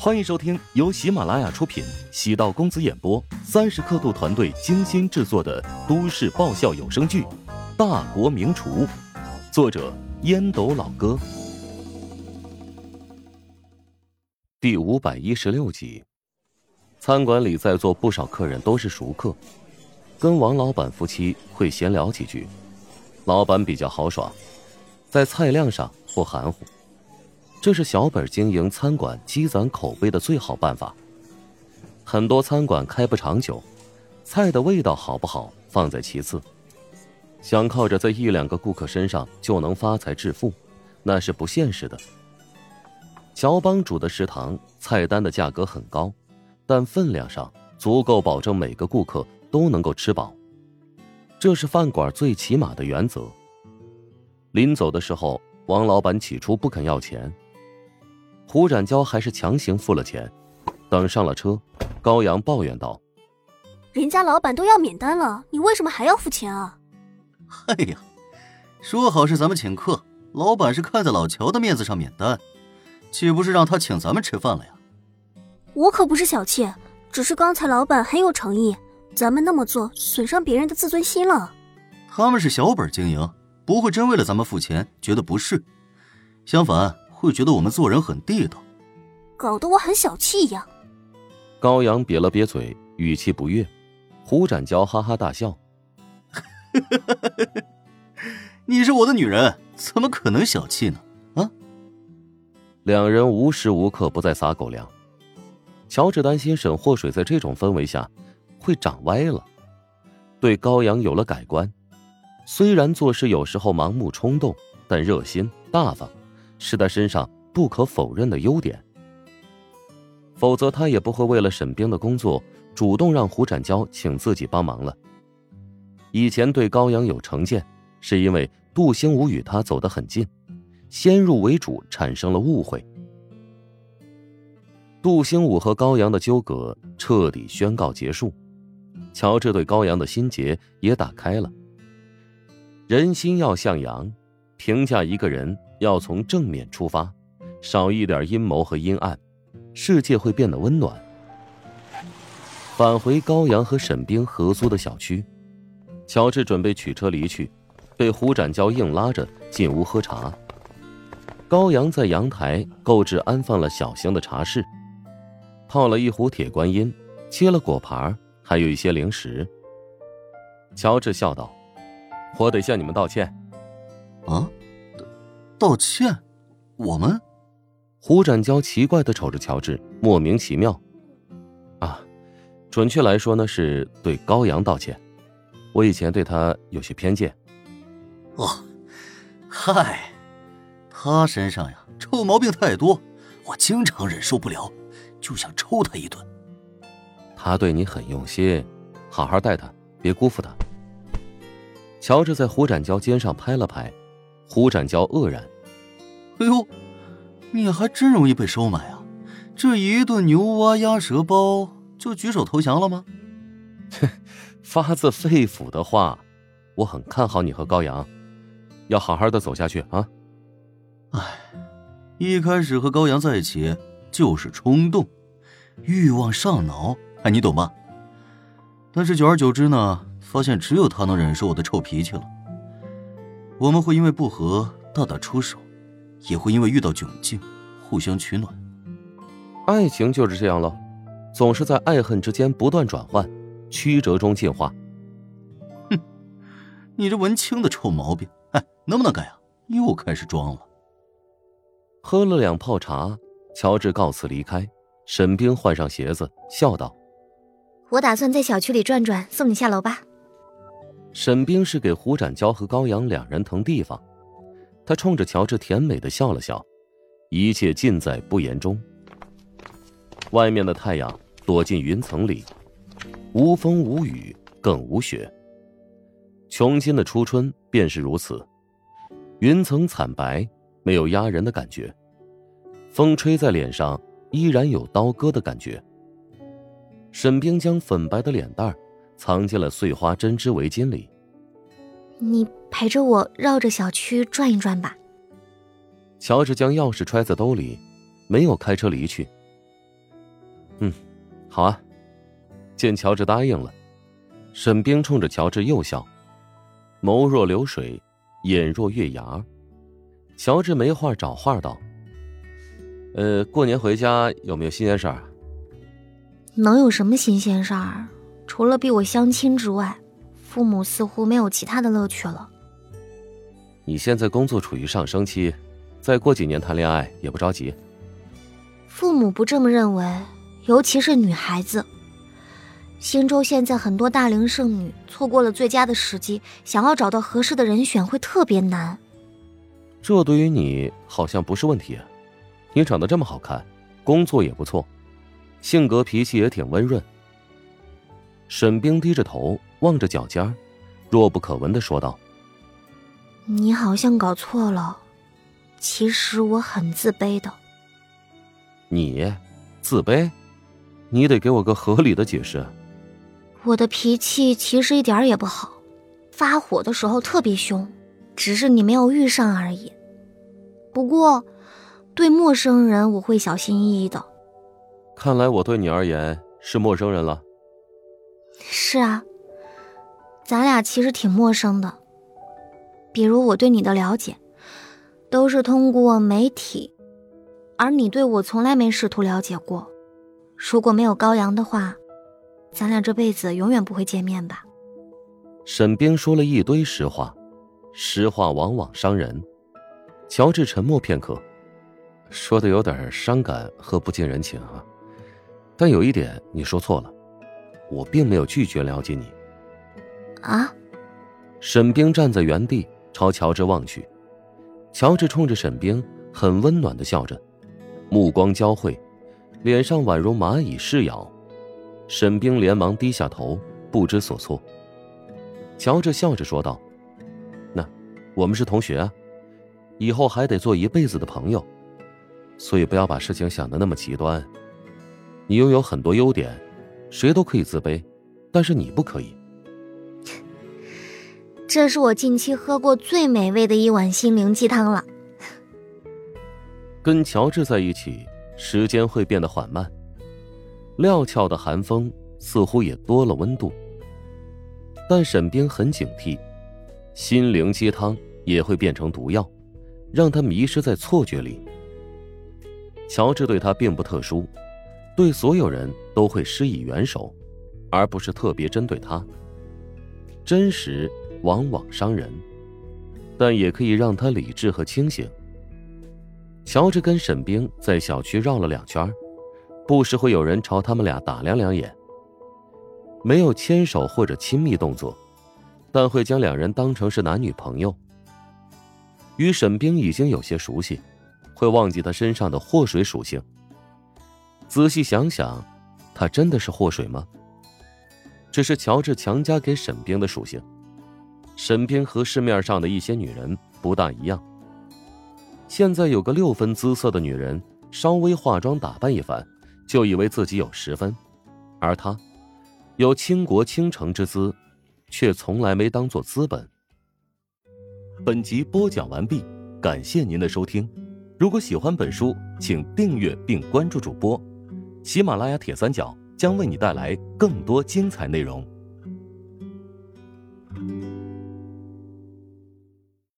欢迎收听由喜马拉雅出品、喜道公子演播、三十刻度团队精心制作的都市爆笑有声剧《大国名厨》，作者烟斗老哥，第五百一十六集。餐馆里在座不少客人都是熟客，跟王老板夫妻会闲聊几句。老板比较豪爽，在菜量上不含糊。这是小本经营餐馆、积攒口碑的最好办法。很多餐馆开不长久，菜的味道好不好放在其次。想靠着在一两个顾客身上就能发财致富，那是不现实的。乔帮主的食堂菜单的价格很高，但分量上足够保证每个顾客都能够吃饱，这是饭馆最起码的原则。临走的时候，王老板起初不肯要钱。胡展娇还是强行付了钱，等上了车，高阳抱怨道：“人家老板都要免单了，你为什么还要付钱啊？”“哎呀，说好是咱们请客，老板是看在老乔的面子上免单，岂不是让他请咱们吃饭了呀？”“我可不是小气，只是刚才老板很有诚意，咱们那么做损伤别人的自尊心了。”“他们是小本经营，不会真为了咱们付钱觉得不是，相反。”会觉得我们做人很地道，搞得我很小气一样。高阳瘪了瘪嘴，语气不悦。胡展娇哈哈大笑：“ 你是我的女人，怎么可能小气呢？”啊！两人无时无刻不在撒狗粮。乔治担心沈祸水在这种氛围下会长歪了，对高阳有了改观。虽然做事有时候盲目冲动，但热心大方。是他身上不可否认的优点，否则他也不会为了沈冰的工作主动让胡展娇请自己帮忙了。以前对高阳有成见，是因为杜兴武与他走得很近，先入为主产生了误会。杜兴武和高阳的纠葛彻底宣告结束，乔治对高阳的心结也打开了。人心要向阳，评价一个人。要从正面出发，少一点阴谋和阴暗，世界会变得温暖。返回高阳和沈冰合租的小区，乔治准备取车离去，被胡展娇硬拉着进屋喝茶。高阳在阳台购置安放了小型的茶室，泡了一壶铁观音，切了果盘，还有一些零食。乔治笑道：“我得向你们道歉。”啊。道歉，我们。胡展娇奇怪的瞅着乔治，莫名其妙。啊，准确来说呢，是对高阳道歉。我以前对他有些偏见。哦，嗨，他身上呀臭毛病太多，我经常忍受不了，就想抽他一顿。他对你很用心，好好待他，别辜负他。乔治在胡展娇肩上拍了拍。胡展娇愕然：“哎呦，你还真容易被收买啊！这一顿牛蛙鸭舌包就举手投降了吗？”“ 发自肺腑的话，我很看好你和高阳，要好好的走下去啊！”“哎，一开始和高阳在一起就是冲动，欲望上脑，哎，你懂吧？但是久而久之呢，发现只有他能忍受我的臭脾气了。”我们会因为不和大打出手，也会因为遇到窘境互相取暖。爱情就是这样了，总是在爱恨之间不断转换，曲折中进化。哼，你这文青的臭毛病，哎，能不能改啊？又开始装了。喝了两泡茶，乔治告辞离开。沈冰换上鞋子，笑道：“我打算在小区里转转，送你下楼吧。”沈冰是给胡展娇和高阳两人腾地方，他冲着乔治甜美的笑了笑，一切尽在不言中。外面的太阳躲进云层里，无风无雨更无雪。穷尽的初春便是如此，云层惨白，没有压人的感觉，风吹在脸上依然有刀割的感觉。沈冰将粉白的脸蛋儿。藏进了碎花针织围巾里。你陪着我绕着小区转一转吧。乔治将钥匙揣在兜里，没有开车离去。嗯，好啊。见乔治答应了，沈冰冲着乔治又笑，眸若流水，眼若月牙。乔治没话找话道：“呃，过年回家有没有新鲜事儿？能有什么新鲜事儿？除了逼我相亲之外，父母似乎没有其他的乐趣了。你现在工作处于上升期，再过几年谈恋爱也不着急。父母不这么认为，尤其是女孩子。新州现在很多大龄剩女，错过了最佳的时机，想要找到合适的人选会特别难。”这对于你好像不是问题，你长得这么好看，工作也不错，性格脾气也挺温润。沈冰低着头望着脚尖，弱不可闻的说道：“你好像搞错了，其实我很自卑的。你，自卑？你得给我个合理的解释。我的脾气其实一点也不好，发火的时候特别凶，只是你没有遇上而已。”不过，对陌生人我会小心翼翼的。看来我对你而言是陌生人了。是啊，咱俩其实挺陌生的。比如我对你的了解，都是通过媒体，而你对我从来没试图了解过。如果没有高阳的话，咱俩这辈子永远不会见面吧？沈冰说了一堆实话，实话往往伤人。乔治沉默片刻，说的有点伤感和不近人情啊。但有一点你说错了，我并没有拒绝了解你。啊？沈冰站在原地朝乔治望去，乔治冲着沈冰很温暖的笑着，目光交汇，脸上宛如蚂蚁噬咬。沈冰连忙低下头，不知所措。乔治笑着说道：“那，我们是同学啊。”以后还得做一辈子的朋友，所以不要把事情想的那么极端。你拥有很多优点，谁都可以自卑，但是你不可以。这是我近期喝过最美味的一碗心灵鸡汤了。跟乔治在一起，时间会变得缓慢，料峭的寒风似乎也多了温度。但沈冰很警惕，心灵鸡汤也会变成毒药。让他迷失在错觉里。乔治对他并不特殊，对所有人都会施以援手，而不是特别针对他。真实往往伤人，但也可以让他理智和清醒。乔治跟沈冰在小区绕了两圈，不时会有人朝他们俩打量两眼。没有牵手或者亲密动作，但会将两人当成是男女朋友。与沈冰已经有些熟悉，会忘记他身上的祸水属性。仔细想想，他真的是祸水吗？这是乔治强加给沈冰的属性。沈冰和市面上的一些女人不大一样。现在有个六分姿色的女人，稍微化妆打扮一番，就以为自己有十分，而她，有倾国倾城之姿，却从来没当做资本。本集播讲完毕，感谢您的收听。如果喜欢本书，请订阅并关注主播。喜马拉雅铁三角将为你带来更多精彩内容。